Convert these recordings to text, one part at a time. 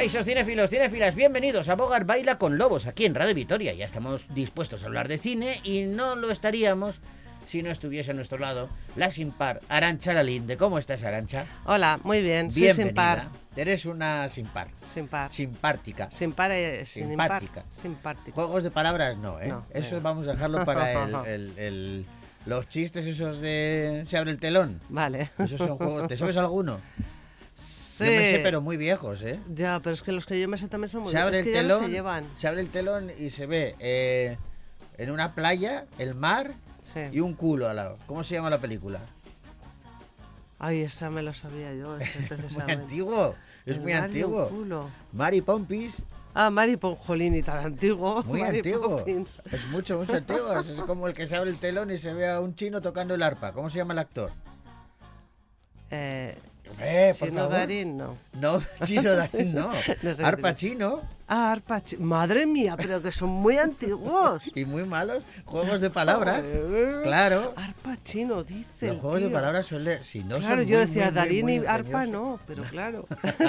Kaisos cinéfilos, cinéfilas, bienvenidos a Bogar Baila con Lobos aquí en Radio Vitoria. Ya estamos dispuestos a hablar de cine y no lo estaríamos si no estuviese a nuestro lado la sin par Arancha Lalinde. ¿Cómo estás, Arancha? Hola, muy bien, soy Bienvenida. sin par. Eres una sin par. Sin par. Simpática. Sin par es. Simpática. Simpático. Juegos de palabras no, ¿eh? No, Eso no. vamos a dejarlo para el, el- el- los chistes esos de se abre el telón. Vale. Esos son juegos. ¿Te sabes alguno? Yo me sé, pero muy viejos, ¿eh? Ya, pero es que los que yo me sé también son muy se abre es que ya no telón, se llevan. se abre el telón y se ve eh, en una playa el mar Sí. y un culo al lado. ¿Cómo se llama la película? Ay, esa me lo sabía yo, ese Muy antiguo, es El muy antiguo. Culo. Mari Pompis, Ah, Mari Ponjolini, tan antiguo. muy Mary antiguo. Poppins. Es mucho, mucho antiguo. Es como el que se abre el telón y se ve a un chino tocando el arpa. ¿Cómo se llama el actor? Eh, Eh, por Chino favor. Darín, no. No, chino Darín, no. No sé arpa chino Ah, arpa chi- Madre mía, pero que son muy antiguos. y muy malos juegos de palabras. Claro. Arpa chino, dice. Los juegos de palabras suelen, si no claro, son yo muy, decía muy, Darín muy y arpa no, pero claro.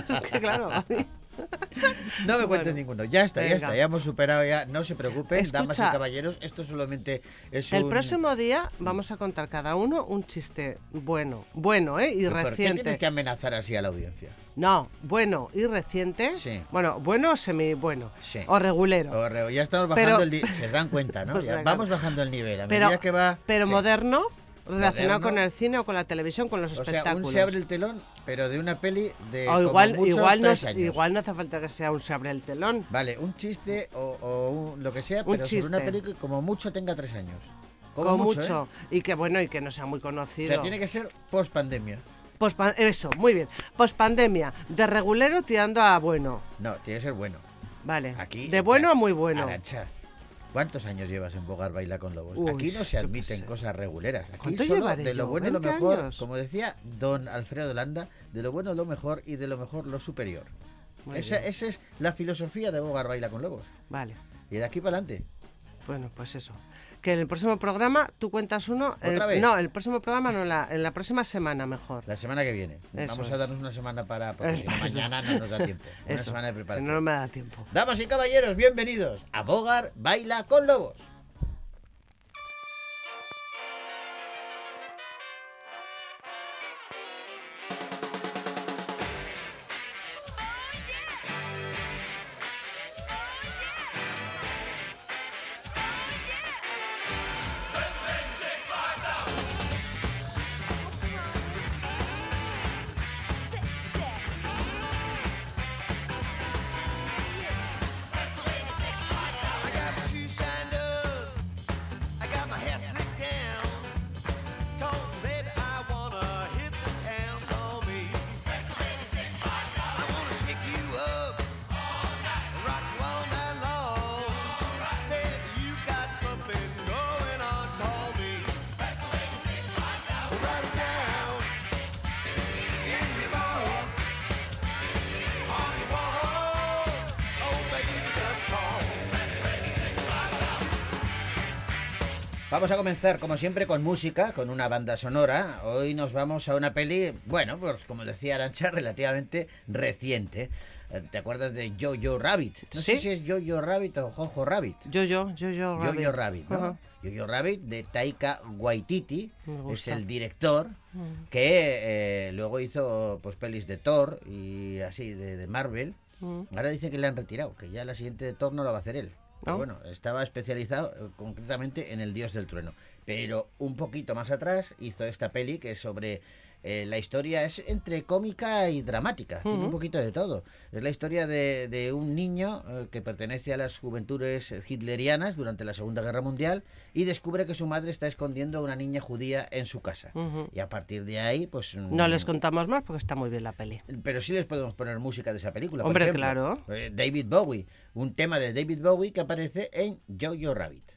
es que claro, a mí- No me cuentes Bueno, ninguno. Ya está, ya está. Ya hemos superado ya. No se preocupen, damas y Escucha. caballeros. Esto solamente es El un... próximo día vamos a contar cada uno un chiste bueno, bueno, ¿eh? Y ¿Por qué reciente. tienes que amenazar así a la audiencia? No, bueno y reciente. Sí. Bueno, bueno o semi bueno. Sí. O regulero. O re- ya estamos Pero- bajando el nivel. Se dan cuenta, ¿no? Ya sea, vamos bajando el nivel. A pero medida que va. pero sí. moderno, relacionado Moderno. con el cine o con la televisión, con los O sea, espectáculos. un se abre el telón, pero de una peli de. o como igual, mucho, igual, no, años. igual no hace falta que sea un se abre el telón. Vale, un chiste o, o un- lo que sea, Un pero sobre una peli que como mucho tenga tres años. Como, mucho. mucho. ¿eh? Y que bueno, y que no sea muy O conocido. sea, tiene que ser post pandemia. Eso, muy bien. Pospandemia, de regulero tirando a bueno. No, tiene que ser bueno. Vale. Aquí. de bueno a muy bueno. Arancha, ¿Cuántos años llevas en Bogar Baila con Lobos? Uy, Aquí no se admiten cosas reguleras. Aquí ¿Cuánto solo de lo yo? bueno lo 20 mejor, años. como decía don Alfredo Landa, de lo bueno lo mejor y de lo mejor lo superior. Esa, esa es la filosofía de Bogar Baila con Lobos. Vale. Y de aquí para adelante. Bueno, pues eso. Que en el próximo programa tú cuentas uno. ¿Otra el- vez? No, el próximo programa no, en la, en la próxima semana mejor. La semana que viene. Eso Vamos a darnos una semana para. Porque si no, mañana no nos da tiempo. Una Eso. semana de Si preparación. no, no me da tiempo. Damas y caballeros, bienvenidos a Bogar Baila con Lobos. Vamos a comenzar, como siempre, con música, con una banda sonora. Hoy nos vamos a una peli, bueno, pues como decía Arancha, relativamente reciente. Eh, ¿Te acuerdas de Jojo Rabbit? No sé si es Jojo Rabbit o Jojo Rabbit. Yo, yo, yo. Jojo Rabbit, ¿no? Ajá. Jojo Rabbit de Taika Waititi, es el director Mm, que eh, luego hizo pues pelis de Thor y así de, de Marvel. mm. Ahora dice que le han retirado, que ya la siguiente de Thor no la va a hacer él. Bueno, estaba especializado eh, concretamente en el Dios del Trueno. Pero un poquito más atrás hizo esta peli que es sobre eh, la historia, es entre cómica y dramática, tiene un poquito de todo. Es la historia de, de un niño eh, que pertenece a las juventudes hitlerianas durante la Segunda Guerra Mundial y descubre que su madre está escondiendo a una niña judía en su casa. Y a partir de ahí, pues... No les mm, contamos más porque está muy bien la peli. pero sí les podemos poner música de esa película. por Hombre, ejemplo. claro. Eh, David Bowie. Un tema de David Bowie que aparece en Jojo Rabbit.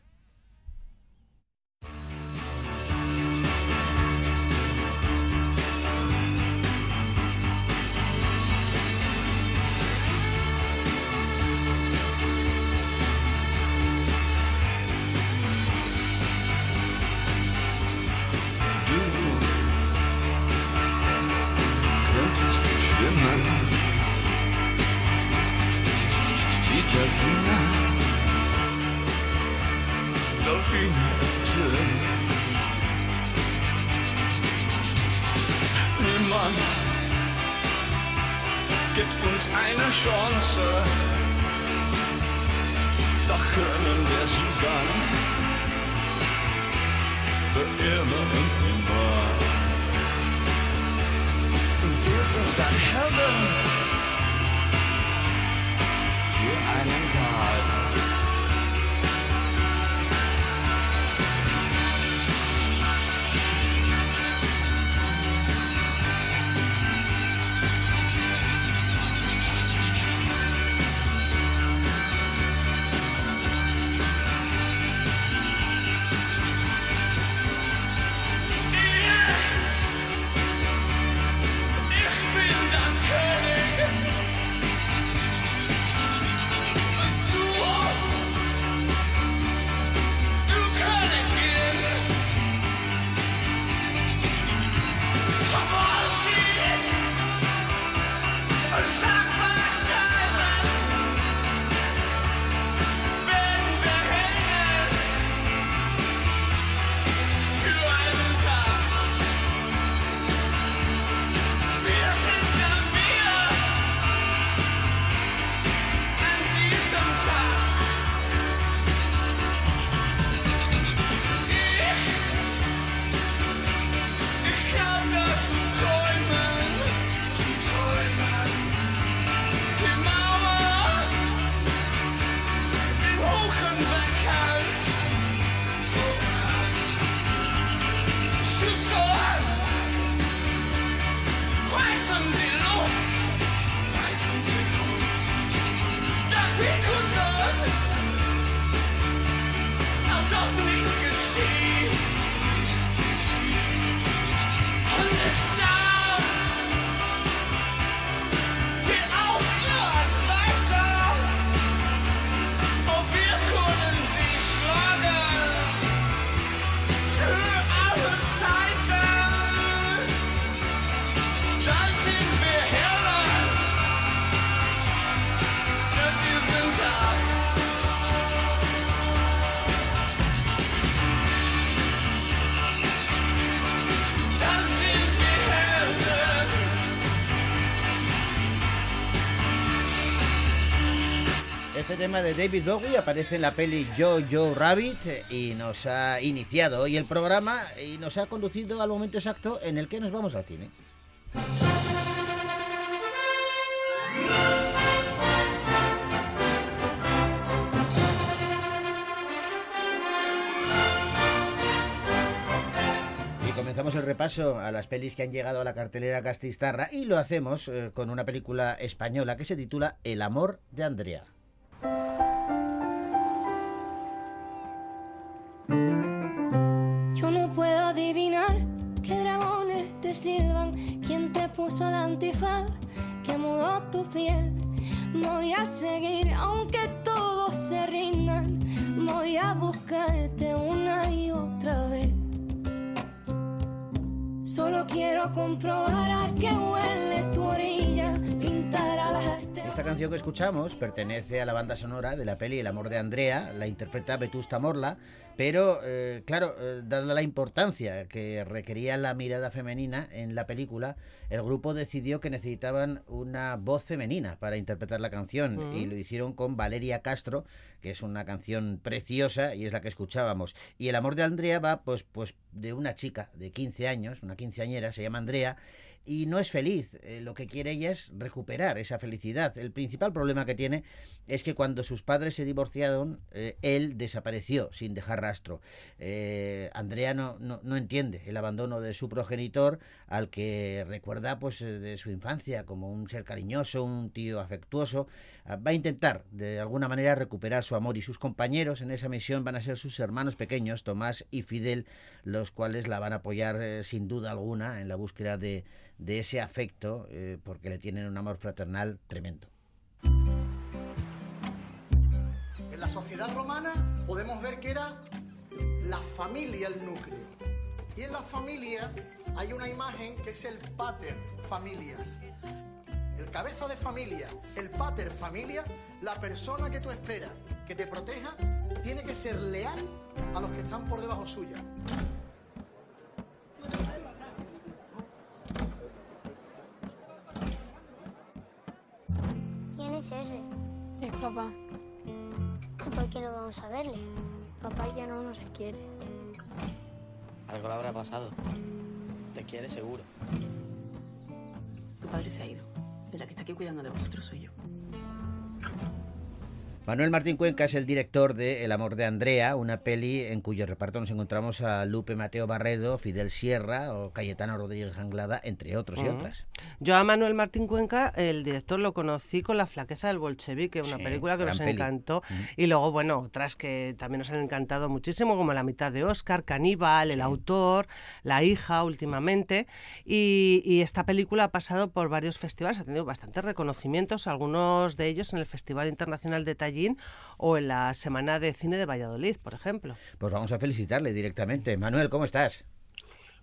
Chance, doch können wir sie dann für immer und immer. Wir sind dann Heaven de David Bowie aparece en la peli Yo Yo Rabbit y nos ha iniciado hoy el programa y nos ha conducido al momento exacto en el que nos vamos al cine. Y comenzamos el repaso a las pelis que han llegado a la cartelera Castistarra y lo hacemos eh, con una película española que se titula El amor de Andrea. Yo no puedo adivinar qué dragones te silban, quién te puso la antifaz, que mudó tu piel. Voy a seguir aunque todos se rindan, voy a buscarte una y otra vez. Solo quiero comprobar a qué huele tu orilla, pintar a las. Esta canción que escuchamos pertenece a la banda sonora de la peli El amor de Andrea, la interpreta Vetusta Morla, pero eh, claro, eh, dada la importancia que requería la mirada femenina en la película, el grupo decidió que necesitaban una voz femenina para interpretar la canción Mm. y lo hicieron con Valeria Castro, que es una canción preciosa y es la que escuchábamos. Y El amor de Andrea va pues, pues de una chica de 15 años, una quinceañera, se llama Andrea, y no es feliz. Eh, lo que quiere ella es recuperar esa felicidad. El principal problema que tiene es que cuando sus padres se divorciaron, eh, él desapareció sin dejar rastro. Eh, Andrea no, no, no entiende el abandono de su progenitor, al que recuerda pues eh, de su infancia como un ser cariñoso, un tío afectuoso. Ah, Va a intentar de alguna manera recuperar su amor y sus compañeros en esa misión van a ser sus hermanos pequeños, Tomás y Fidel, los cuales la van a apoyar eh, sin duda alguna en la búsqueda de, ese afecto, eh, porque le tienen un amor fraternal tremendo. En la sociedad romana podemos ver que era la familia el núcleo. Y en la familia hay una imagen que es el pater familias. El cabeza de familia, el pater familia, la persona que tú esperas que te proteja, tiene que ser leal a los que están por debajo suya. ¿Quién es ese? Es papá. ¿Y por qué no vamos a verle? Papá ya no nos quiere. Algo le habrá pasado. Te quiere seguro. Tu padre se ha ido. De la que está aquí cuidando de vosotros soy yo. Manuel Martín Cuenca es el director de El amor de Andrea, una peli en cuyo reparto nos encontramos a Lupe Mateo Barredo, Fidel Sierra o Cayetano Rodríguez Anglada, entre otros y Ujú. otras. Yo a Manuel Martín Cuenca, el director, lo conocí con La flaqueza del bolchevique, una Sí, película que nos peli. encantó. Ujú. Y luego, bueno, otras que también nos han encantado muchísimo, como La mitad de Oscar, Caníbal, El autor, La hija últimamente. Y, y esta película ha pasado por varios festivales, ha tenido bastantes reconocimientos, algunos de ellos en el Festival Internacional de O en la Semana de Cine de Valladolid, por ejemplo. Pues vamos a felicitarle directamente. Manuel, ¿cómo estás?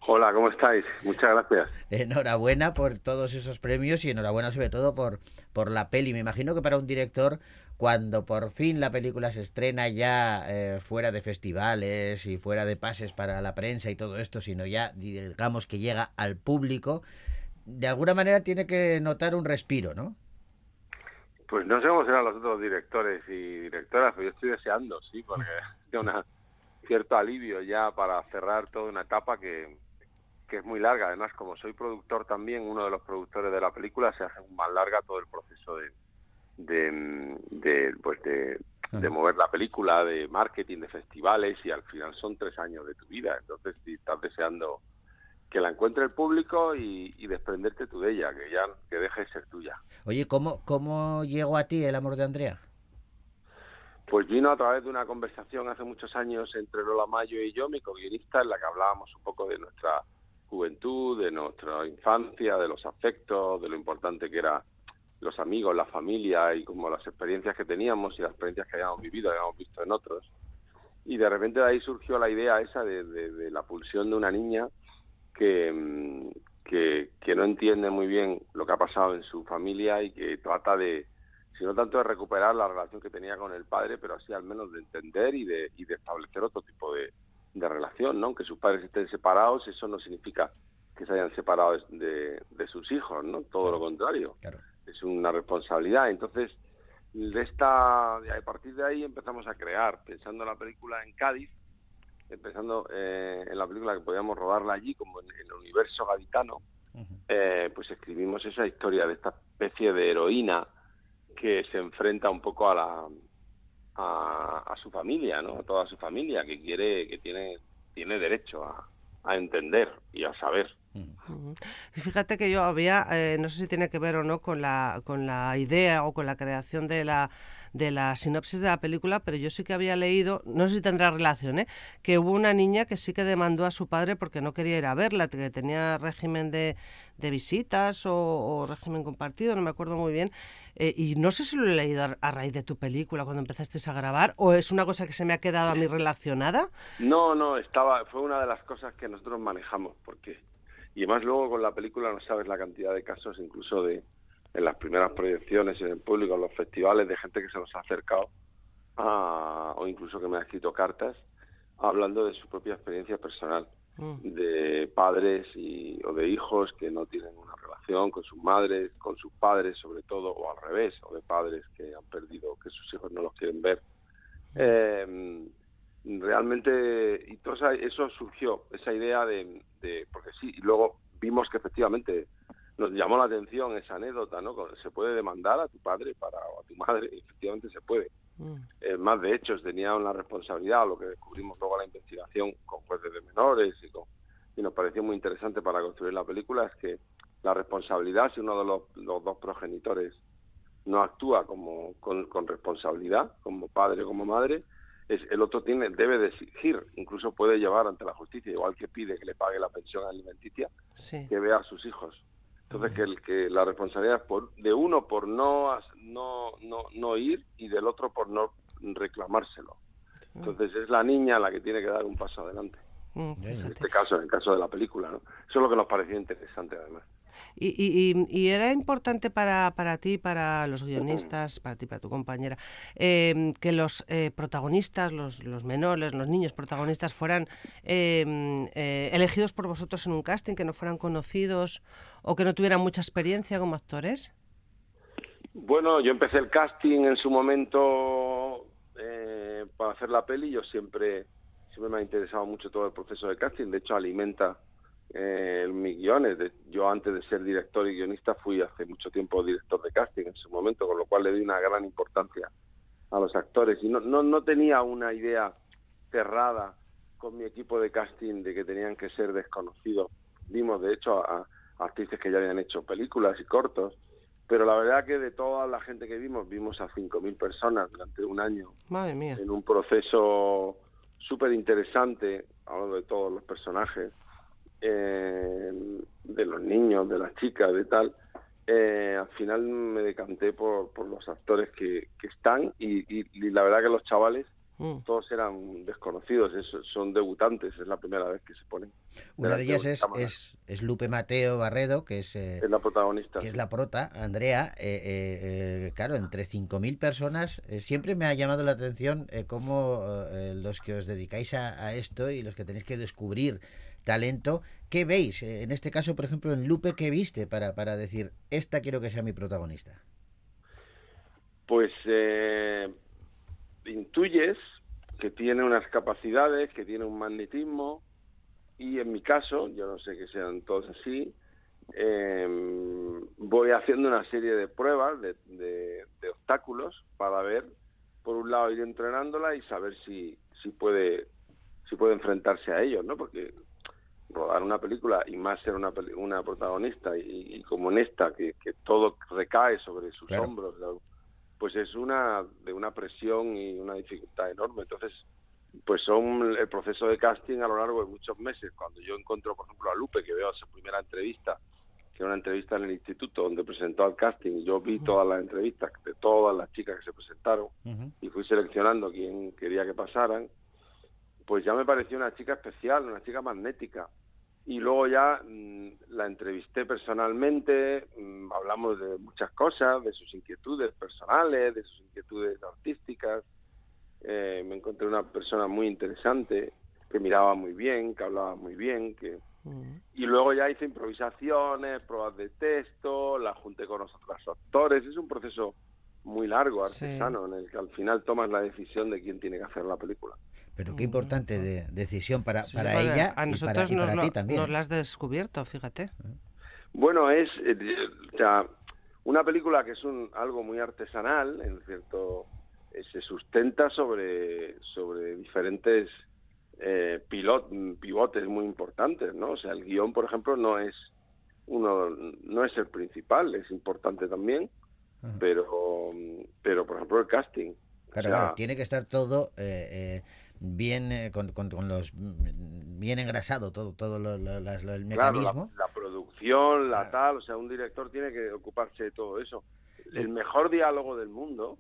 Hola, ¿cómo estáis? Muchas gracias. Enhorabuena por todos esos premios y enhorabuena sobre todo por, por la peli. Me imagino que para un director, cuando por fin la película se estrena ya eh, fuera de festivales y fuera de pases para la prensa y todo esto, sino ya digamos que llega al público, de alguna manera tiene que notar un respiro, ¿no? Pues no sé cómo serán los otros directores y directoras, pero yo estoy deseando, sí, porque es un cierto alivio ya para cerrar toda una etapa que, que es muy larga. Además, como soy productor también, uno de los productores de la película, se hace más larga todo el proceso de, de, de, pues de, de mover la película, de marketing, de festivales, y al final son tres años de tu vida. Entonces, si estás deseando que la encuentre el público y, y desprenderte tú de ella, que ya que deje de ser tuya. Oye, ¿cómo, ¿cómo llegó a ti el amor de Andrea? Pues vino a través de una conversación hace muchos años entre Lola Mayo y yo, mi co-guionista, en la que hablábamos un poco de nuestra juventud, de nuestra infancia, de los afectos, de lo importante que eran los amigos, la familia y como las experiencias que teníamos y las experiencias que habíamos vivido, habíamos visto en otros. Y de repente de ahí surgió la idea esa de, de- de la pulsión de una niña que, mm, que, que no entiende muy bien lo que ha pasado en su familia y que trata de, si no tanto de recuperar la relación que tenía con el padre, pero así al menos de entender y de, y de establecer otro tipo de, de relación, ¿no? Que sus padres estén separados, eso no significa que se hayan separado de, de- sus hijos, ¿no? Todo lo contrario. Es una responsabilidad. Entonces, de esta, a partir de ahí empezamos a crear, pensando en la película en Cádiz, empezando eh, en la película que podíamos rodarla allí, como en, en el universo gaditano, eh, pues escribimos esa historia de esta especie de heroína que se enfrenta un poco a la a, a su familia, ¿no? A toda su familia que quiere que tiene tiene derecho a, a entender y a saber. Fíjate que yo había, eh, no sé si tiene que ver o no con la, con la idea o con la creación de la, de la sinopsis de la película, pero yo sí que había leído, no sé si tendrá relación, ¿eh? que hubo una niña que sí que demandó a su padre porque no quería ir a verla, que tenía régimen de, de visitas o, o régimen compartido, no me acuerdo muy bien. Eh, y no sé si lo he leído a, a raíz de tu película cuando empezasteis a grabar, o es una cosa que se me ha quedado a mí relacionada. No, no, estaba fue una de las cosas que nosotros manejamos porque y además luego con la película no sabes la cantidad de casos incluso de en las primeras proyecciones en el público, en los festivales de gente que se nos ha acercado a- o incluso que me ha escrito cartas hablando de su propia experiencia personal de padres y, o de hijos que no tienen una relación con sus madres, con sus padres sobre todo, o al revés, o de padres que han perdido, que sus hijos no los quieren ver. Eh, realmente, y todo eso surgió, esa idea de, de- porque sí, y luego vimos que efectivamente nos llamó la atención esa anécdota, ¿no? Se puede demandar a tu padre para, o a tu madre, efectivamente se puede. Eh, más de hechos tenían la responsabilidad, lo que descubrimos luego a la investigación con jueces de menores y, con- y nos pareció muy interesante para construir la película es que la responsabilidad, si uno de los, los dos progenitores no actúa como con, con responsabilidad, como padre o como madre, es, el otro tiene debe de exigir, incluso puede llevar ante la justicia, igual que pide que le pague la pensión alimenticia, Sí. que vea a sus hijos. Entonces que, el, que la responsabilidad es por, de uno por no, no, no, no ir y del otro por no reclamárselo. Entonces es la niña la que tiene que dar un paso adelante. Mm, En este caso, en el caso de la película, ¿no? Eso es lo que nos pareció interesante además. Y, y- y- y era importante para, para ti, para los guionistas, para ti, para tu compañera, eh, que los eh, protagonistas, los, los menores, los niños protagonistas fueran eh, eh, elegidos por vosotros en un casting, que no fueran conocidos o que no tuvieran mucha experiencia como actores. Bueno, yo empecé el casting en su momento eh, para hacer la peli. Yo siempre, siempre me ha interesado mucho todo el proceso de casting. De hecho, alimenta eh, mis guiones. De- yo antes de ser director y guionista fui hace mucho tiempo director de casting en su momento, con lo cual le di una gran importancia a los actores. Y no, no, no tenía una idea cerrada con mi equipo de casting de que tenían que ser desconocidos. Vimos, de hecho, a, a artistas que ya habían hecho películas y cortos. Pero la verdad que de toda la gente que vimos, vimos a 5.000 personas durante un año Madre mía. en un proceso súper interesante, hablando de todos los personajes, eh, de los niños, de las chicas, de tal. Eh, al final me decanté por, por los actores que, que están y, y- y la verdad que los chavales Mm. todos eran desconocidos, es- son debutantes, es la primera vez que se ponen. Una de ellas es, es, es Lupe Mateo Barredo, que es, eh, Es la protagonista. que es la prota, Andrea. eh, eh, claro, entre 5.000 personas, siempre me ha llamado la atención cómo los que os dedicáis a, a esto y los que tenéis que descubrir talento, ¿qué veis? Eh, en este caso, por ejemplo, en Lupe, ¿qué viste para, para decir, esta quiero que sea mi protagonista? Pues eh, intuyes que tiene unas capacidades, que tiene un magnetismo y en mi caso, yo no sé que sean todos así, eh, voy haciendo una serie de pruebas, de, de- de obstáculos para ver, por un lado, ir entrenándola y saber si, si puede si puede enfrentarse a ellos, ¿no? Porque rodar una película y más ser una, una protagonista y, y como en esta, que, que todo recae sobre sus Claro. hombros, pues es una de una presión y una dificultad enorme. Entonces, pues son el proceso de casting a lo largo de muchos meses. Cuando yo encuentro, por ejemplo, a Lupe, que veo su primera entrevista, que era una entrevista en el instituto donde presentó al casting, y yo vi todas las entrevistas de todas las chicas que se presentaron y fui seleccionando quién quería que pasaran, pues ya me pareció una chica especial, una chica magnética. Y luego ya mm, la entrevisté personalmente, mm, hablamos de muchas cosas, de sus inquietudes personales, de sus inquietudes artísticas. Eh, me encontré una persona muy interesante, que miraba muy bien, que hablaba muy bien, que... Y luego ya hice improvisaciones, pruebas de texto, la junté con los otros actores. Es un proceso muy largo, Sí. artesano, en el que al final tomas la decisión de quién tiene que hacer la película. Pero qué importante de, decisión para, Sí, para ella a y para, y nos, para ti también. nos la has descubierto, fíjate. Bueno, es eh, o sea, una película que es un algo muy artesanal, en cierto, eh, se sustenta sobre sobre diferentes eh, pilot- pivotes muy importantes, ¿no? O sea, el guion, por ejemplo, no es uno no es el principal, es importante también, Ajá. pero pero por ejemplo el casting. Claro, O sea, claro, tiene que estar todo eh, eh, bien eh, con, con- con los mm, bien engrasado todo todo lo- lo- las- lo- el Claro, la, mecanismo. la producción, la Claro. tal, o sea, un director tiene que ocuparse de todo eso. El mejor diálogo del mundo,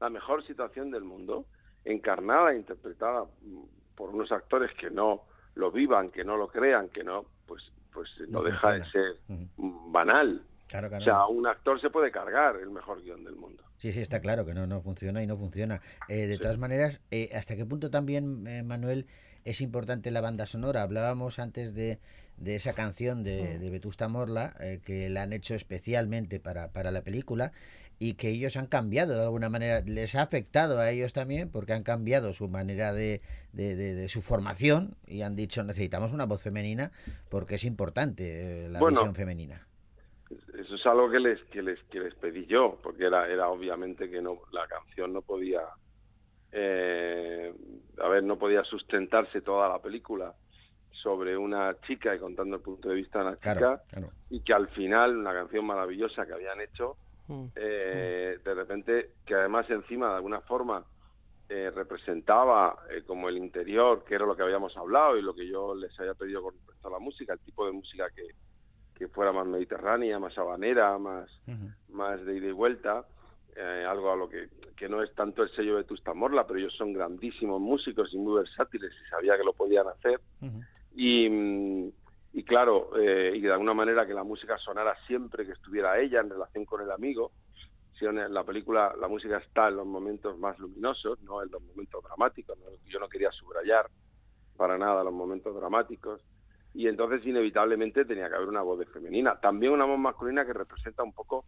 la mejor situación del mundo, encarnada e interpretada mm, por unos actores que no lo vivan, que no lo crean, que no, pues, pues no, No deja de ser mm, banal. Claro. O sea, un actor se puede cargar el mejor guion del mundo. Sí, sí, está claro que no, no funciona y no funciona. Eh, de Sí. todas maneras, eh, ¿hasta qué punto también, eh, Manuel, es importante la banda sonora? Hablábamos antes de, de esa canción de, de Vetusta Morla, eh, que la han hecho especialmente para, para la película y que ellos han cambiado de alguna manera. Les ha afectado a ellos también porque han cambiado su manera de, de, de- de su formación y han dicho necesitamos una voz femenina porque es importante eh, la Bueno, visión femenina. Eso es algo que les que les que les pedí yo, porque era era obviamente que no la canción no podía eh, a ver, no podía sustentarse toda la película sobre una chica y contando el punto de vista de una chica Claro, claro. y que al final una canción maravillosa que habían hecho Mm. eh, de repente que además encima de alguna forma eh, representaba eh, como el interior que era lo que habíamos hablado y lo que yo les había pedido con respecto a la música el tipo de música que, que fuera más mediterránea más habanera más más de ida y vuelta, eh, algo a lo que, que no es tanto el sello de Tusta Morla, pero ellos son grandísimos músicos y muy versátiles y sabía que lo podían hacer. Y, mm, y claro, eh, y de alguna manera que la música sonara siempre que estuviera ella en relación con el amigo. Si en la película la música está en los momentos más luminosos, no en los momentos dramáticos. ¿no? Yo no quería subrayar para nada los momentos dramáticos. Y entonces inevitablemente tenía que haber una voz de femenina. También una voz masculina que representa un poco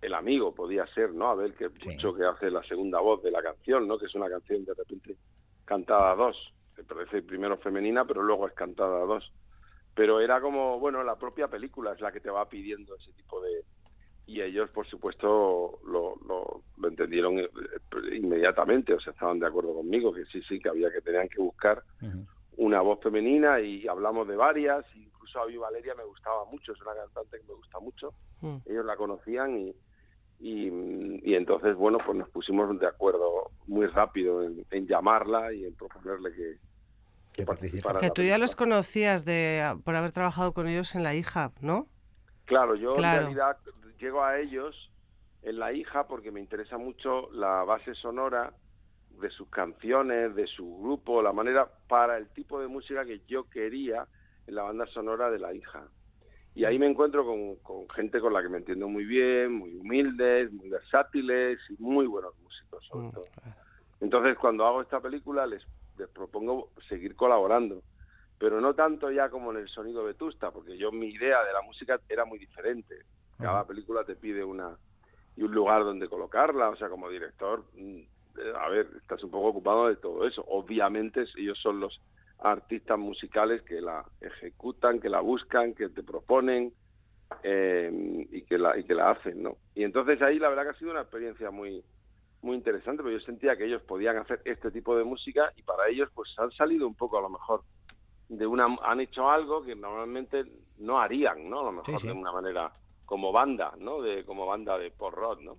el amigo, podía ser, ¿no? A ver que mucho que hace la segunda voz de la canción, ¿no? Que es una canción de repente cantada a dos. Me parece primero femenina, pero luego es cantada a dos pero era como, bueno, la propia película es la que te va pidiendo ese tipo de... Y ellos, por supuesto, lo, lo, lo entendieron eh, inmediatamente, o sea, estaban de acuerdo conmigo, que sí, sí, que había que tenían que buscar una voz femenina y hablamos de varias, incluso a mí Valeria me gustaba mucho, es una cantante que me gusta mucho, Mm. ellos la conocían y, y, y entonces, bueno, pues nos pusimos de acuerdo muy rápido en, en llamarla y en proponerle que, que participara. Que tú ya los conocías de por haber trabajado con ellos en La Hija, ¿no? Claro, yo Claro. en realidad llego a ellos en La hija porque me interesa mucho la base sonora de sus canciones, de su grupo, la manera para el tipo de música que yo quería en la banda sonora de La hija. Y ahí me encuentro con, con gente con la que me entiendo muy bien, muy humildes, muy versátiles y muy buenos músicos, sobre todo. Entonces, cuando hago esta película, les, les propongo seguir colaborando, pero no tanto ya como en el sonido vetusta, porque yo mi idea de la música era muy diferente. Cada película te pide una y un lugar donde colocarla, o sea, como director, mm, a ver, estás un poco ocupado de todo eso. Obviamente ellos son los artistas musicales que la ejecutan, que la buscan, que te proponen eh, y que la y que la hacen, ¿no? Y entonces ahí la verdad que ha sido una experiencia muy muy interesante, porque yo sentía que ellos podían hacer este tipo de música y para ellos pues han salido un poco a lo mejor de una han hecho algo que normalmente no harían, ¿no? A lo mejor Sí, sí. de una manera como banda, ¿no? De como banda de pop rock, ¿no?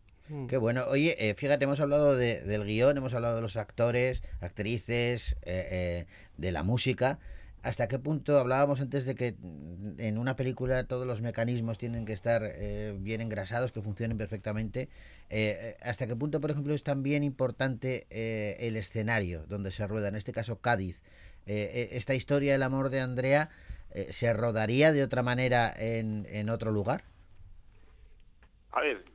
Qué bueno. Oye, eh, fíjate, hemos hablado de- del guion, hemos hablado de los actores, actrices, eh, eh, de la música. ¿Hasta qué punto hablábamos antes de que mm, en una película todos los mecanismos tienen que estar eh, bien engrasados, que funcionen perfectamente? Eh, ¿Hasta qué punto, por ejemplo, es también importante eh, el escenario donde se rueda? En este caso, Cádiz. Esta historia, el amor de Andrea, eh, ¿se rodaría de otra manera en, en otro lugar? A ver,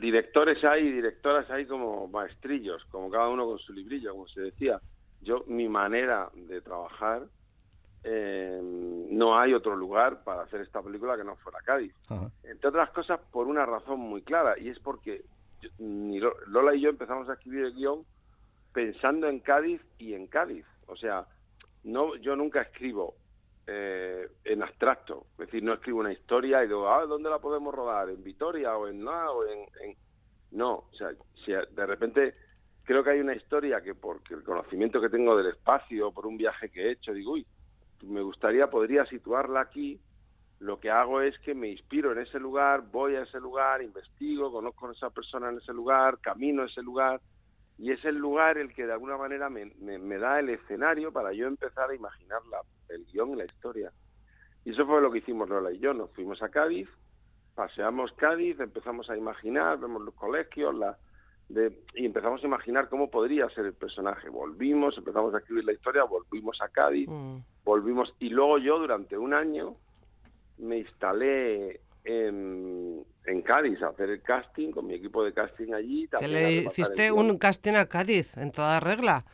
directores hay y directoras hay como maestrillos, como cada uno con su librillo, como se decía. Yo, mi manera de trabajar, eh, no hay otro lugar para hacer esta película que no fuera Cádiz. Entre otras cosas, por una razón muy clara, y es porque yo- ni Lo- Lola y yo empezamos a escribir el guion pensando en Cádiz y en Cádiz. O sea, no, yo nunca escribo eh, en abstracto, es decir, no escribo una historia y digo, ah, ¿dónde la podemos rodar? ¿En Vitoria o en nada? O en, en- No, o sea, si de repente creo que hay una historia que porque el conocimiento que tengo del espacio, por un viaje que he hecho, digo, uy, me gustaría, podría situarla aquí, lo que hago es que me inspiro en ese lugar, voy a ese lugar, investigo, conozco a esa persona en ese lugar, camino a ese lugar, y es el lugar el que de alguna manera me, me- da el escenario para yo empezar a imaginar la- el guion y la historia. Y eso fue lo que hicimos Lola y yo, nos fuimos a Cádiz, paseamos Cádiz, empezamos a imaginar, vemos los colegios, la, de, y empezamos a imaginar cómo podría ser el personaje. Volvimos, empezamos a escribir la historia, volvimos a Cádiz, volvimos y luego yo durante un año me instalé en, en Cádiz a hacer el casting con mi equipo de casting allí. Que también a le hiciste un casting a Cádiz, en toda regla.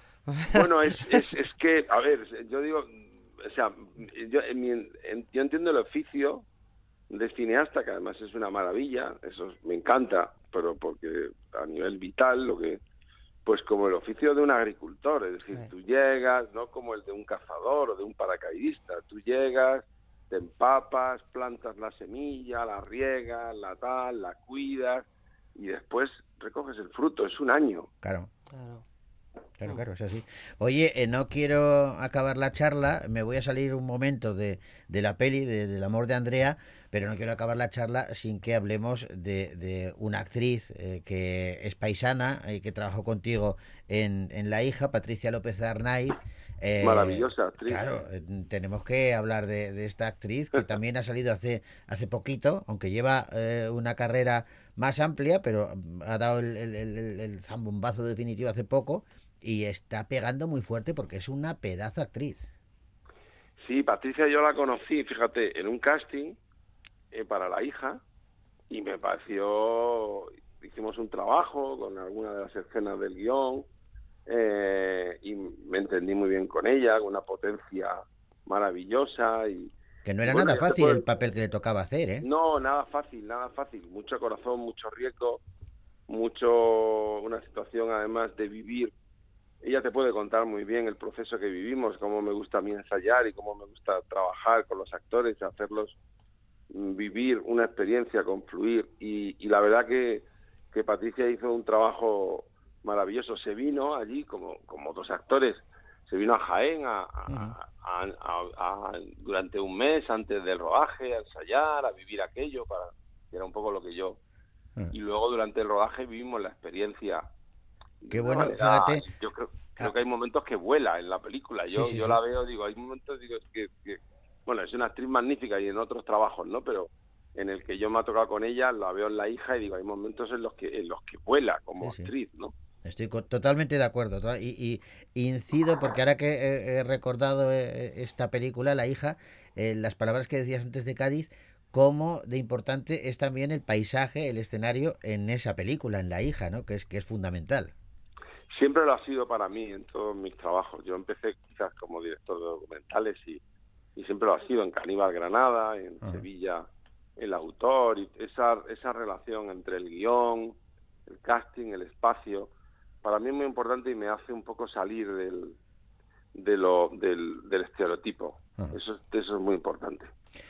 Bueno, es, es, es que, a ver, yo digo, o sea, yo, en mi- en- yo entiendo el oficio de cineasta, que además es una maravilla, eso es- me encanta, pero porque a nivel vital, lo que, pues como el oficio de un agricultor, es decir, tú llegas, no como el de un cazador o de un paracaidista, tú llegas, te empapas, plantas la semilla, la riegas, la tal, la cuidas y después recoges el fruto, es un año. Claro. Claro, claro, es así. Oye, eh, no quiero acabar la charla, me voy a salir un momento de, de la peli, de- del amor de Andrea, pero no quiero acabar la charla sin que hablemos de, de una actriz eh, que es paisana y que trabajó contigo en, en La hija, Patricia López Arnaiz. Eh, Maravillosa actriz. Claro, eh, tenemos que hablar de, de esta actriz que también ha salido hace, hace poquito, aunque lleva eh, una carrera más amplia, pero mm, ha dado el, el, el- el- el zambombazo definitivo hace poco y está pegando muy fuerte porque es una pedazo actriz. Sí, Patricia yo la conocí, fíjate, en un casting eh, para la hija y me pareció, hicimos un trabajo con alguna de las escenas del guion eh, y me entendí muy bien con ella, con una potencia maravillosa y Que no era Bueno, nada fácil el papel que le tocaba hacer, ¿eh? no, nada fácil, nada fácil. Mucho corazón, mucho riesgo, mucho una situación además de vivir. Ella te puede contar muy bien el proceso que vivimos, cómo me gusta a mí ensayar y cómo me gusta trabajar con los actores, hacerlos vivir una experiencia, confluir. Y, y la verdad que, que Patricia hizo un trabajo maravilloso. Se vino allí como, como dos actores, se vino a Jaén a, durante un mes antes del rodaje, a ensayar, a vivir aquello, para que era un poco lo que yo. Y luego durante el rodaje vivimos la experiencia. Qué bueno, manera- fíjate. Yo creo, creo Ah. que hay momentos que vuela en la película. Yo, Sí, sí, yo sí. la veo, digo, hay momentos digo, que, que- bueno, es una actriz magnífica y en otros trabajos, ¿no? Pero en el que yo me ha tocado con ella, la veo en la hija y digo, hay momentos en los que en los que vuela como actriz, ¿no? Estoy totalmente de acuerdo. Y, y incido, porque ahora que he, he recordado eh, esta película, La hija, eh, las palabras que decías antes de Cádiz, cómo de importante es también el paisaje, el escenario en esa película, en La hija, ¿no? Que es, que es fundamental. Siempre lo ha sido para mí en todos mis trabajos. Yo empecé quizás como director de documentales y, y siempre lo ha sido en Caníbal Granada, en. Sevilla el autor, y esa, esa relación entre el guion, el casting, el espacio, para mí es muy importante y me hace un poco salir del, de lo, del, del estereotipo. Eso, es- eso es muy importante.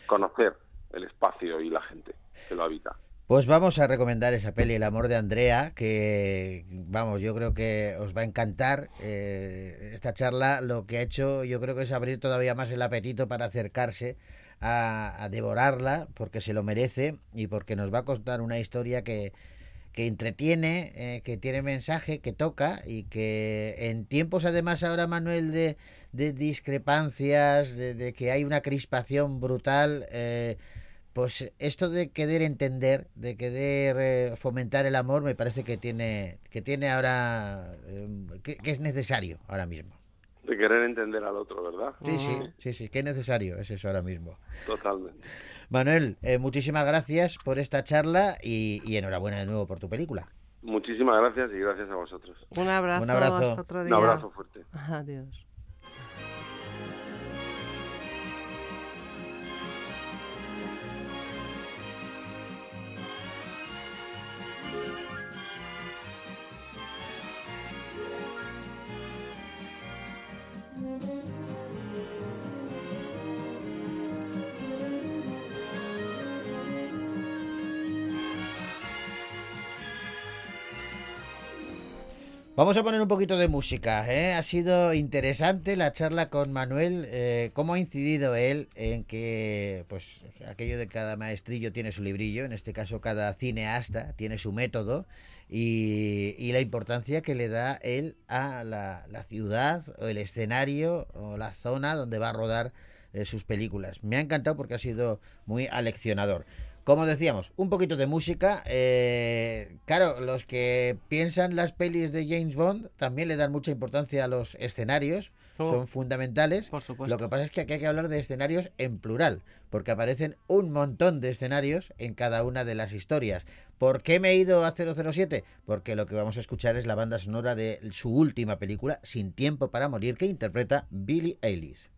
Conocer el espacio y la gente que lo habita. Pues vamos a recomendar esa peli, El amor de Andrea, que vamos, yo creo que os va a encantar. Eh, esta charla lo que ha hecho yo creo que es abrir todavía más el apetito para acercarse a, devorarla, porque se lo merece y porque nos va a contar una historia que, que entretiene, eh, que tiene mensaje, que toca y que en tiempos además ahora, Manuel, de, de discrepancias, de, de que hay una crispación brutal, eh, pues esto de querer entender, de querer eh, fomentar el amor, me parece que tiene, que tiene ahora, eh, que, que es necesario ahora mismo. De querer entender al otro, ¿verdad? Sí, sí, sí, sí, que es necesario, es eso ahora mismo. Totalmente. Manuel, eh, muchísimas gracias por esta charla y, y enhorabuena de nuevo por tu película. Muchísimas gracias y gracias a vosotros. Un abrazo, Un abrazo. hasta otro Un día. abrazo fuerte. Adiós. Vamos a poner un poquito de música. ¿eh? Ha sido interesante la charla con Manuel. eh, cómo ha incidido él en que, pues, aquello de cada maestrillo tiene su librillo. En este caso, cada cineasta tiene su método. Y, la importancia que le da él a la, la ciudad o el escenario o la zona donde va a rodar eh, sus películas. Me ha encantado porque ha sido muy aleccionador. Como decíamos, un poquito de música. eh, claro, los que piensan las pelis de James Bond también le dan mucha importancia a los escenarios. Oh. Son fundamentales. Por supuesto. Lo que pasa es que aquí hay que hablar de escenarios en plural, porque aparecen un montón de escenarios en cada una de las historias. ¿Por qué me he ido a 007? Porque lo que vamos a escuchar es la banda sonora de su última película, Sin tiempo para morir, que interpreta Billie Eilish.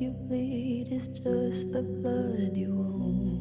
You bleed is just the blood you own.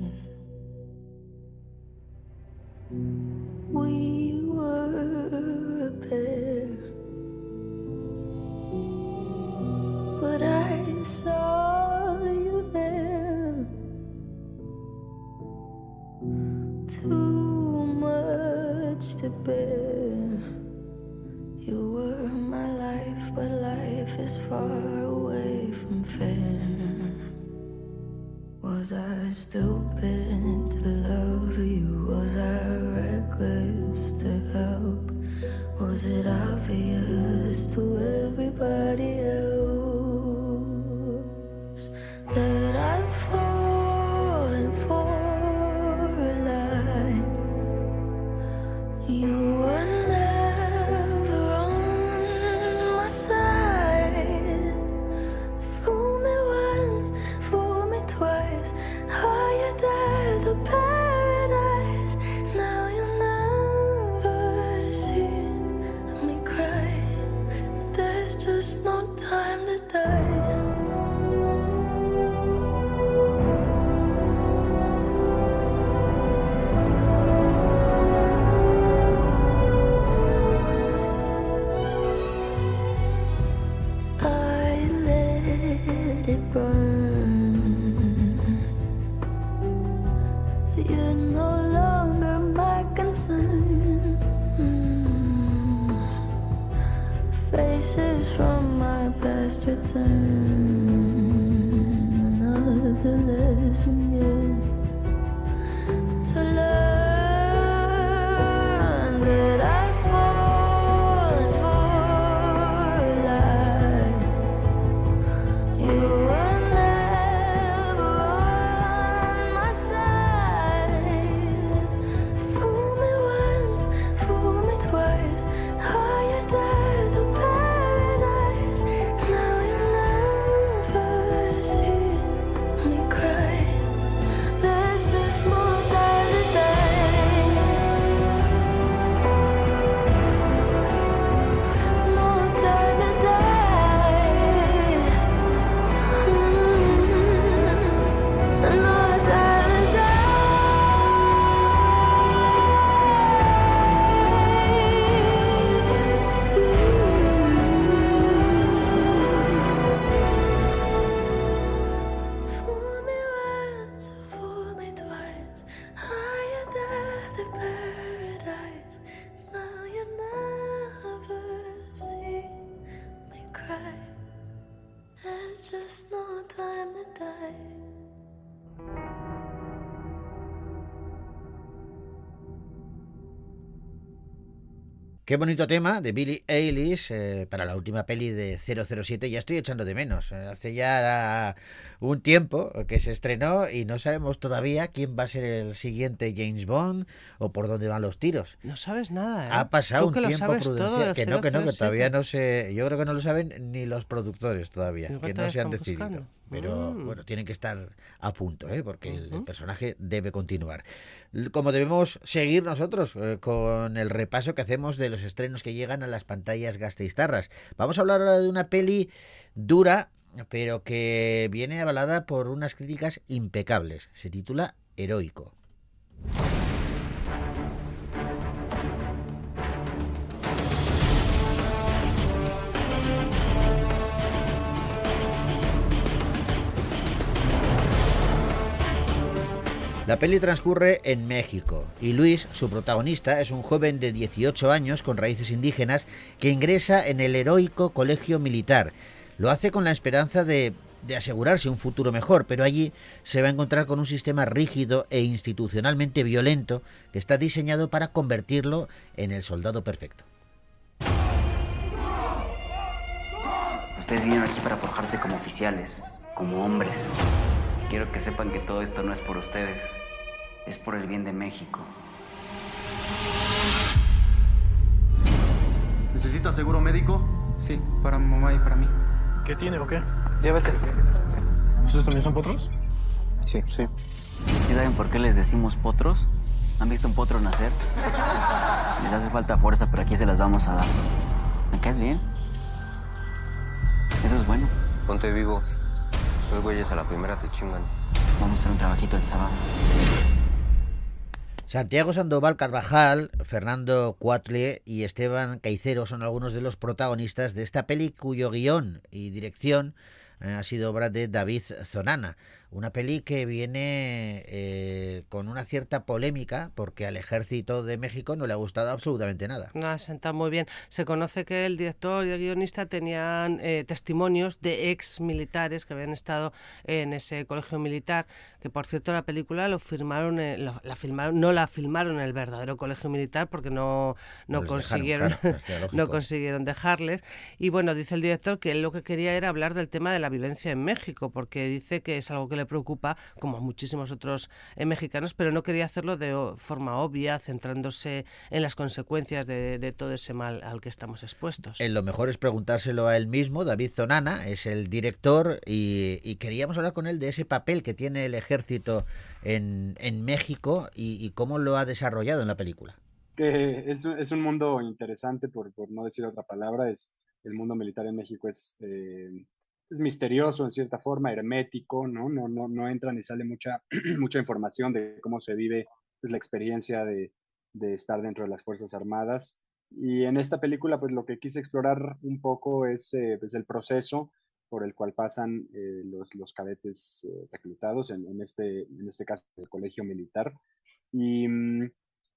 Time to die. Qué bonito tema de Billie Eilish eh, para la última peli de 007. Ya estoy echando de menos. Eh, hace ya un tiempo que se estrenó y no sabemos todavía quién va a ser el siguiente James Bond o por dónde van los tiros. No sabes nada, ¿eh? Ha pasado un tiempo prudencial. Que no, que no, que 007. todavía no sé. Yo creo que no lo saben ni los productores todavía, que no se han decidido. buscando. Pero Mm. bueno, tienen que estar a punto, ¿eh? porque el- personaje debe continuar. Como debemos seguir nosotros eh, con el repaso que hacemos de los estrenos que llegan a las pantallas gasteiztarras. Vamos a hablar ahora de una peli dura, pero que viene avalada por unas críticas impecables. Se titula Heroico. La peli transcurre en México y Luis, su protagonista, es un joven de 18 años con raíces indígenas que ingresa en el heroico colegio militar. Lo hace con la esperanza de, de asegurarse un futuro mejor, pero allí se va a encontrar con un sistema rígido e institucionalmente violento que está diseñado para convertirlo en el soldado perfecto. Ustedes vinieron aquí para forjarse como oficiales, como hombres. Quiero que sepan que todo esto no es por ustedes, es por el bien de México. ¿Necesita seguro médico? Sí, para mamá y para mí. ¿Qué tiene o qué? Llévate. ¿Ustedes también son potros? Sí, sí. ¿Sí saben por qué les decimos potros? ¿Han visto un potro nacer? Les hace falta fuerza, pero aquí se las vamos a dar. ¿Me caes bien? Eso es bueno. Ponte vivo. Esos güeyes a la primera te chingan. Vamos a hacer un trabajito el sábado. Santiago Sandoval Carvajal, Fernando Cuatle y Esteban Caicero son algunos de los protagonistas de esta peli cuyo guion y dirección eh, ha sido obra de David Zonana, Una peli que viene eh, con una cierta polémica porque al ejército de México no le ha gustado absolutamente nada. No ha sentado muy bien. Se conoce que el director y el guionista tenían eh, testimonios de ex militares que habían estado en ese colegio militar, que por cierto la película lo firmaron, lo- la filmaron, no la filmaron en el verdadero colegio militar porque no, no No les dejaron, consiguieron, claro, no consiguieron dejarles. Y bueno, dice el director que él lo que quería era hablar del tema de la violencia en México, porque dice que es algo que le preocupa, como a muchísimos otros eh, mexicanos, pero no quería hacerlo de forma obvia, centrándose en las consecuencias de, de todo ese mal al que estamos expuestos. Eh, lo mejor es preguntárselo a él mismo, David Zonana, es el director, y, y queríamos hablar con él de ese papel que tiene el ejército en, en México y, y cómo lo ha desarrollado en la película. que es, es un mundo interesante, por, por no decir otra palabra, es el mundo militar en México es, eh, es misterioso en cierta forma, hermético, ¿no? No, no, no entra ni sale mucha, mucha información de cómo se vive pues, la experiencia de, de estar dentro de las Fuerzas Armadas. Y en esta película, pues lo que quise explorar un poco es eh, pues, el proceso por el cual pasan eh, los, cadetes eh, reclutados, en, este, en este caso el colegio militar. Y mm,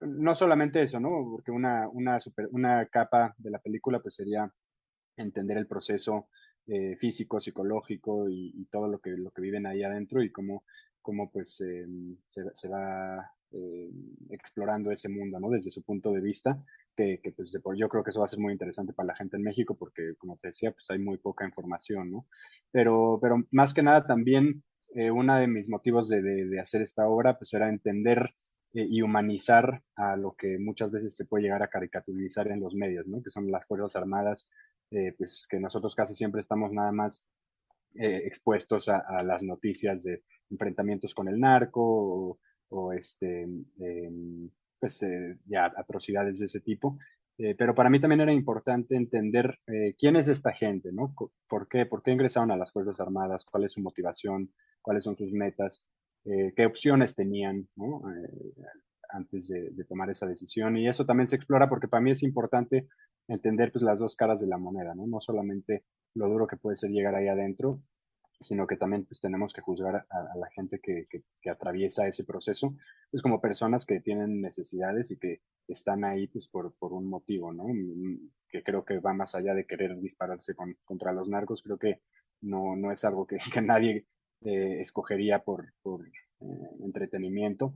no solamente eso, ¿no? Porque una, una, super- una capa de la película pues sería entender el proceso eh, físico, psicológico y, todo lo que, lo que viven ahí adentro y cómo, cómo pues se, va explorando ese mundo, ¿no? Desde su punto de vista, que, que, pues yo creo que eso va a ser muy interesante para la gente en México porque, como te decía, pues hay muy poca información, ¿no? Pero, pero más que nada también eh, uno de mis motivos de, de- de hacer esta obra pues era entender eh, y humanizar a lo que muchas veces se puede llegar a caricaturizar en los medios, ¿no? Que son las Fuerzas Armadas, eh, pues que nosotros casi siempre estamos nada más eh, expuestos a, a las noticias de enfrentamientos con el narco o, o, este, em, pues eh, ya atrocidades de ese tipo. Eh, pero para mí también era importante entender eh, quién es esta gente, ¿no? ¿Por qué? ¿Por qué ingresaron a las Fuerzas Armadas? ¿Cuál es su motivación? ¿Cuáles son sus metas? Eh, ¿Qué opciones tenían, ¿no? Eh, antes de, de tomar esa decisión? Y eso también se explora porque para mí es importante entender pues, las dos caras de la moneda, ¿no? No solamente lo duro que puede ser llegar ahí adentro, sino que también pues, tenemos que juzgar a, la gente que, que- atraviesa ese proceso, pues como personas que tienen necesidades y que están ahí pues por, por un motivo, ¿no? Mm, Que creo que va más allá de querer dispararse con- contra los narcos, creo que no, no es algo que, que nadie eh, escogería por, por eh, entretenimiento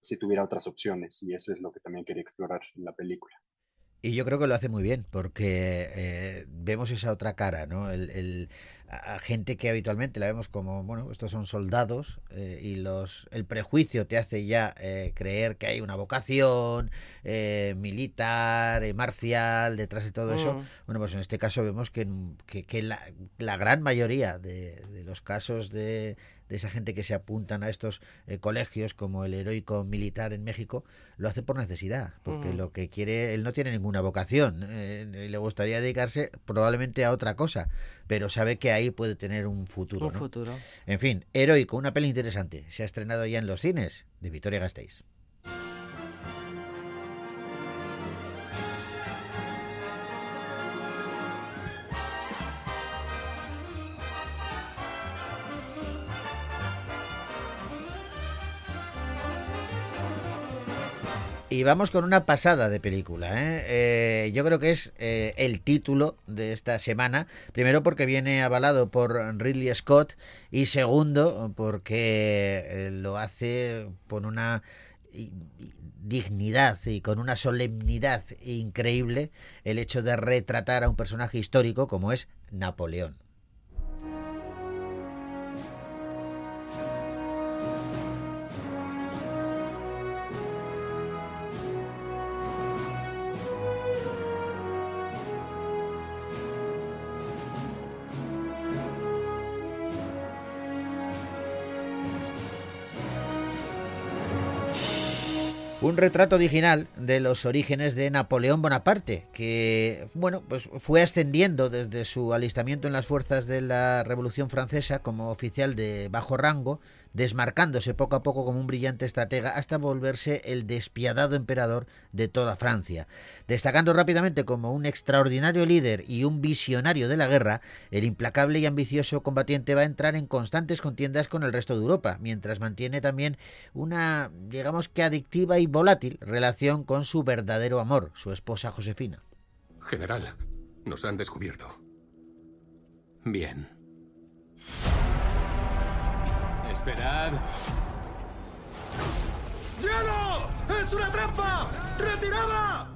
si tuviera otras opciones, y eso es lo que también quería explorar en la película. Y yo creo que lo hace muy bien, porque eh, vemos esa otra cara, ¿no? El- a gente que habitualmente la vemos como, bueno, estos son soldados eh, y los el prejuicio te hace ya eh, creer que hay una vocación eh, militar, eh, marcial, detrás de todo eso. Mm. Bueno, pues en este caso vemos que, que, que la, la gran mayoría de, de los casos de, de esa gente que se apuntan a estos eh, colegios, como el heroico militar en México, lo hace por necesidad, porque Ujú. lo que quiere, él no tiene ninguna vocación, eh, y le gustaría dedicarse probablemente a otra cosa, pero sabe que ahí puede tener un futuro. Un ¿no? futuro. En fin, heroico, una peli interesante. Se ha estrenado ya en los cines de Victoria Gasteiz. Y vamos con una pasada de película. ¿eh? Eh, yo creo que es eh, el título de esta semana. Primero porque viene avalado por Ridley Scott y segundo porque eh, lo hace con una dignidad y con una solemnidad increíble el hecho de retratar a un personaje histórico como es Napoleón. Un retrato original de los orígenes de Napoleón Bonaparte, que bueno, pues fue ascendiendo desde su alistamiento en las fuerzas de la Revolución Francesa como oficial de bajo rango, desmarcándose poco a poco como un brillante estratega hasta volverse el despiadado emperador de toda Francia. Destacando rápidamente como un extraordinario líder y un visionario de la guerra, el implacable y ambicioso combatiente va a entrar en constantes contiendas con el resto de Europa, mientras mantiene también una, digamos que adictiva y volátil relación con su verdadero amor, su esposa Josefina. General, nos han descubierto. Bien. Esperad. ¡Hielo! ¡Es una trampa! ¡Retirada!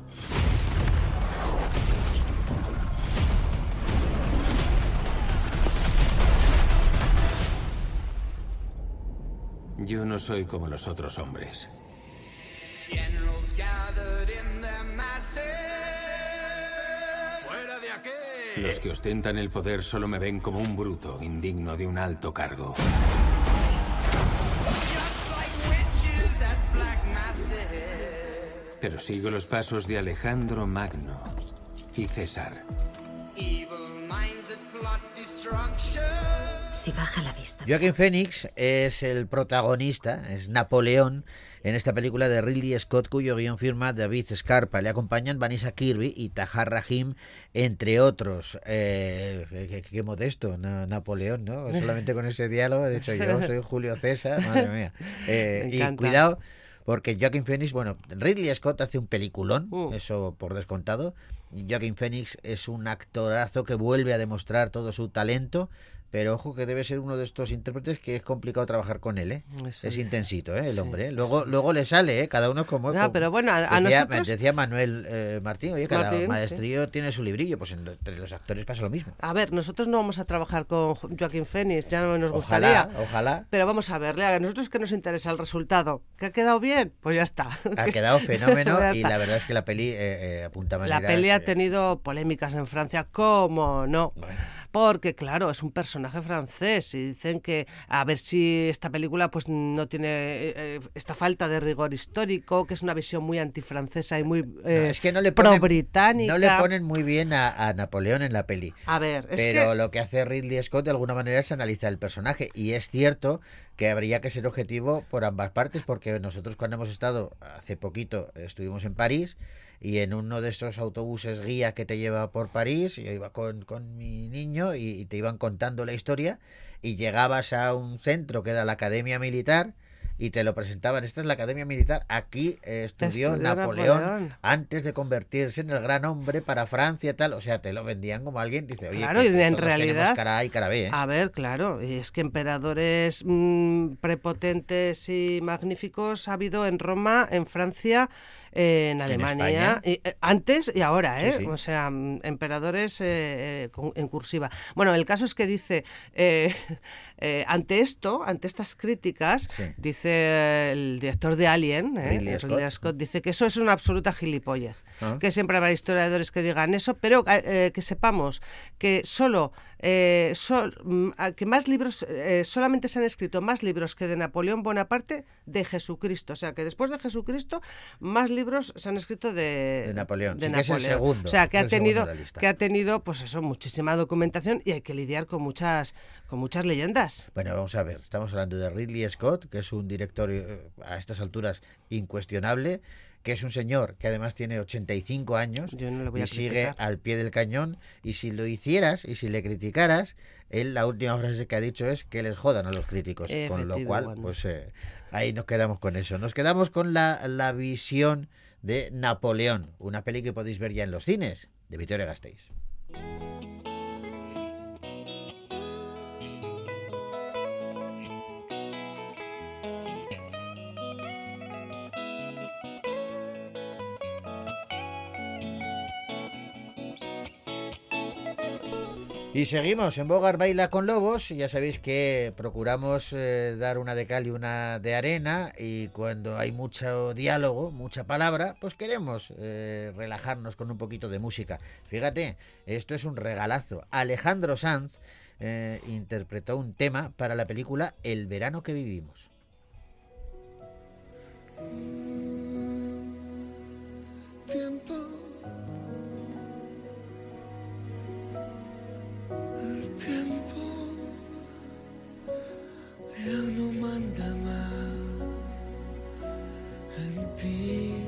Yo no soy como los otros hombres. ¡Fuera de aquí! Los que ostentan el poder solo me ven como un bruto, indigno de un alto cargo. Pero sigo los pasos de Alejandro Magno y César. Evil minds that plot destruction. Si baja la vista. Joaquin Phoenix es el protagonista, es Napoleón en esta película de Ridley Scott, cuyo guion firma David Scarpa. Le acompañan Vanessa Kirby y Tahar Rahim, entre otros. Eh, qué, qué modesto, Na- Napoleón, ¿no? Solamente con ese diálogo, de hecho yo soy Julio César, madre mía. Eh, Me y cuidado, porque Joaquin Phoenix, bueno, Ridley Scott hace un peliculón, Uh. eso por descontado. Y Joaquin Phoenix es un actorazo que vuelve a demostrar todo su talento. Pero ojo que debe ser uno de estos intérpretes que es complicado trabajar con él, ¿eh? Eso es dice. intensito, ¿eh? El Sí, hombre. ¿eh? Luego, luego le sale, ¿eh? Cada uno como... No, pero bueno, a- a decía, nosotros- decía Manuel eh, Martín, oye, cada Martín, maestrillo tiene su librillo. Pues en- entre los actores pasa lo mismo. A ver, nosotros no vamos a trabajar con Jo- Joaquín Phoenix, ya no nos Ojalá, gustaría. ojalá. Pero vamos a verle, a nosotros que nos interesa el resultado. ¿Que ha quedado bien? Pues ya está. Ha quedado fenómeno y la verdad es que la peli eh, eh, apunta La peli ha eh, tenido polémicas en Francia, ¿cómo no? Porque, claro, es un personaje francés y dicen que a ver si esta película pues no tiene eh, eh, esta falta de rigor histórico, que es una visión muy antifrancesa y muy eh, no, es que no le ponen, pro-británica. no le ponen muy bien a, a Napoleón en la peli. A ver, es Pero que... lo que hace Ridley Scott de alguna manera es analizar el personaje. Y es cierto que habría que ser objetivo por ambas partes, porque nosotros cuando hemos estado hace poquito, estuvimos en París y en uno de esos autobuses guía que te lleva por París, yo iba con, con mi niño y, y te iban contando la historia y llegabas a un centro que era la Academia Militar y te lo presentaban. Esta es la Academia Militar. Aquí eh, estudió Estudió Napoleón, Napoleón. antes de convertirse en el gran hombre para Francia tal. O sea, te lo vendían como alguien dice, oye, Claro, que- y en realidad- cara A y cara B. ¿eh? A ver, claro, y es que emperadores mm, prepotentes y magníficos ha habido en Roma, en Francia, eh, en Alemania, y, eh, antes y ahora, ¿eh? sí. O sea, mm, emperadores eh, eh, en cursiva. Bueno, el caso es que dice, eh, eh, ante esto, ante estas críticas, Sí. dice el director de Alien, ¿eh? Ridley Ridley Scott. Dice que eso es una absoluta gilipollez. Ah. Que siempre habrá historiadores que digan eso, pero eh, que sepamos que solo eh, sol- mm, que más libros eh, solamente se han escrito más libros que de Napoleón Bonaparte de Jesucristo, o sea que después de Jesucristo más libros se han escrito de, De Napoleón, de sí que es el segundo, o sea que ha tenido que ha tenido pues eso muchísima documentación y hay que lidiar con muchas con muchas leyendas. Bueno, vamos a ver, estamos hablando de Ridley Scott, que es un director eh, a estas alturas incuestionable, que es un señor que además tiene 85 años Yo no voy y sigue al pie del cañón, y si lo hicieras y si le criticaras, él la última frase que ha dicho es que les jodan a los críticos, con lo cual, pues eh, ahí nos quedamos con eso. Nos quedamos con la, la visión de Napoleón, una peli que podéis ver ya en los cines, de Vittorio Gasteiz. Y seguimos en Bogar Baila con Lobos. Ya sabéis que procuramos eh, dar una de cal y una de arena. Y cuando hay mucho diálogo, mucha palabra, pues queremos eh, relajarnos con un poquito de música. Fíjate, esto es un regalazo. Alejandro Sanz eh, interpretó un tema para la película El verano que vivimos. Tiempo. Tiempo ya no manda más en ti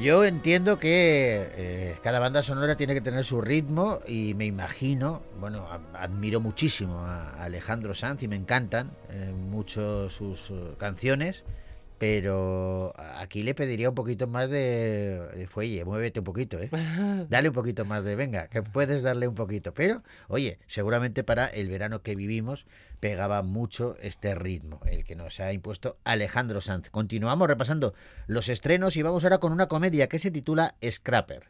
Yo entiendo que eh, cada banda sonora tiene que tener su ritmo y me imagino, bueno, admiro muchísimo a Alejandro Sanz y me encantan eh, mucho sus eh, canciones, pero aquí le pediría un poquito más de, de fuelle, muévete un poquito, ¿eh? Dale un poquito más de, venga, que puedes darle un poquito. Pero, oye, seguramente para el verano que vivimos pegaba mucho este ritmo, el que nos ha impuesto Alejandro Sanz. Continuamos repasando los estrenos y vamos ahora con una comedia que se titula Scrapper.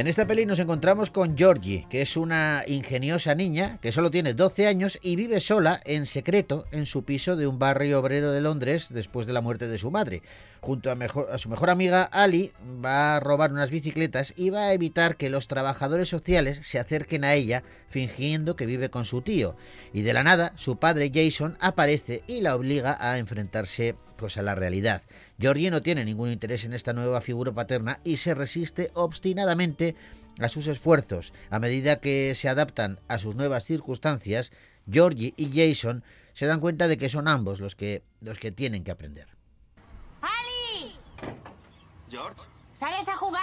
En esta peli nos encontramos con Georgie, que es una ingeniosa niña que solo tiene 12 años y vive sola en secreto en su piso de un barrio obrero de Londres después de la muerte de su madre. Junto a, su mejor amiga Ali va a robar unas bicicletas y va a evitar que los trabajadores sociales se acerquen a ella fingiendo que vive con su tío. Y de la nada su padre Jason aparece y la obliga a enfrentarse pues a la realidad. Georgie no tiene ningún interés en esta nueva figura paterna y se resiste obstinadamente a sus esfuerzos. A medida que se adaptan a sus nuevas circunstancias, Georgie y Jason se dan cuenta de que son ambos los que, los que tienen que aprender. ¡Ali! ¿George? ¿Sales a jugar?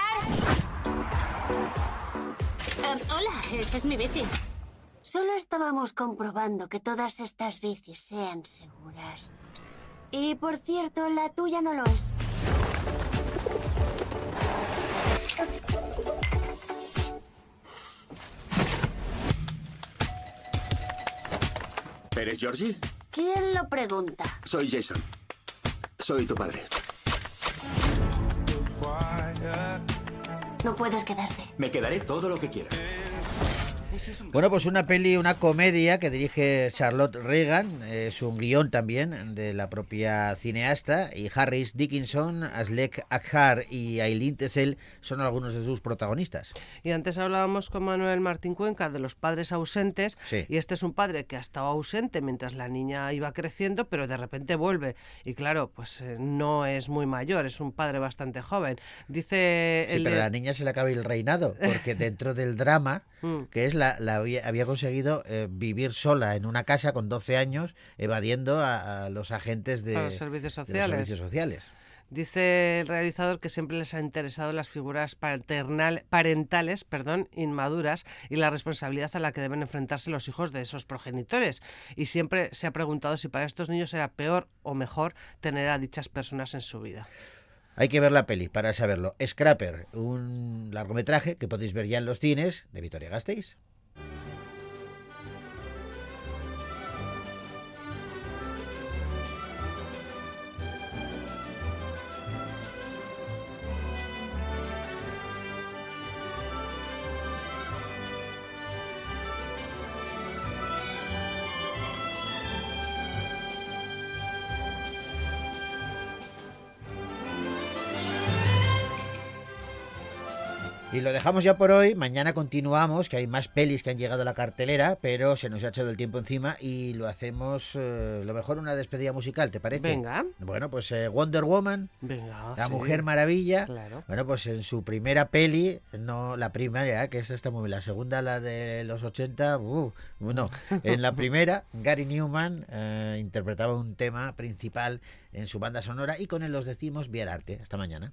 Em, hola, esa es mi bici. Solo estábamos comprobando que todas estas bicis sean seguras. Y por cierto, la tuya no lo es. ¿Eres Georgie? ¿Quién lo pregunta? Soy Jason. Soy tu padre. No puedes quedarte. Me quedaré todo lo que quieras. Bueno, pues una peli, una comedia que dirige Charlotte Reagan, es un guion también de la propia cineasta, y Harris Dickinson, Aslek Akhar y Aileen Tessel son algunos de sus protagonistas. Y antes hablábamos con Manuel Martín Cuenca de los padres ausentes, Sí. y este es un padre que ha estado ausente mientras la niña iba creciendo, pero de repente vuelve. Y claro, pues eh, no es muy mayor, es un padre bastante joven. Dice Sí, el pero a la niña se le acaba el reinado, porque dentro del drama, Mm. que es la, la había, había conseguido eh, vivir sola en una casa con 12 años, evadiendo a, a los agentes de, los servicios de los sociales. servicios sociales. Dice el realizador que siempre les ha interesado las figuras paternal- parentales perdón, inmaduras y la responsabilidad a la que deben enfrentarse los hijos de esos progenitores. Y siempre se ha preguntado si para estos niños era peor o mejor tener a dichas personas en su vida. Hay que ver la peli para saberlo. Scrapper, un largometraje que podéis ver ya en los cines de Vitoria Gasteiz. Lo dejamos ya por hoy. Mañana continuamos, que hay más pelis que han llegado a la cartelera, pero se nos ha echado el tiempo encima y lo hacemos eh, lo mejor una despedida musical, ¿te parece? Venga. Bueno, pues eh, Wonder Woman, Venga, La sí. Mujer Maravilla. Claro. Bueno, pues en su primera peli, no la primera, que esa está muy bien, la segunda, la de los 80, uh, no, en la primera, Gary Newman eh, interpretaba un tema principal en su banda sonora y con él los decimos Viar Arte. Hasta mañana.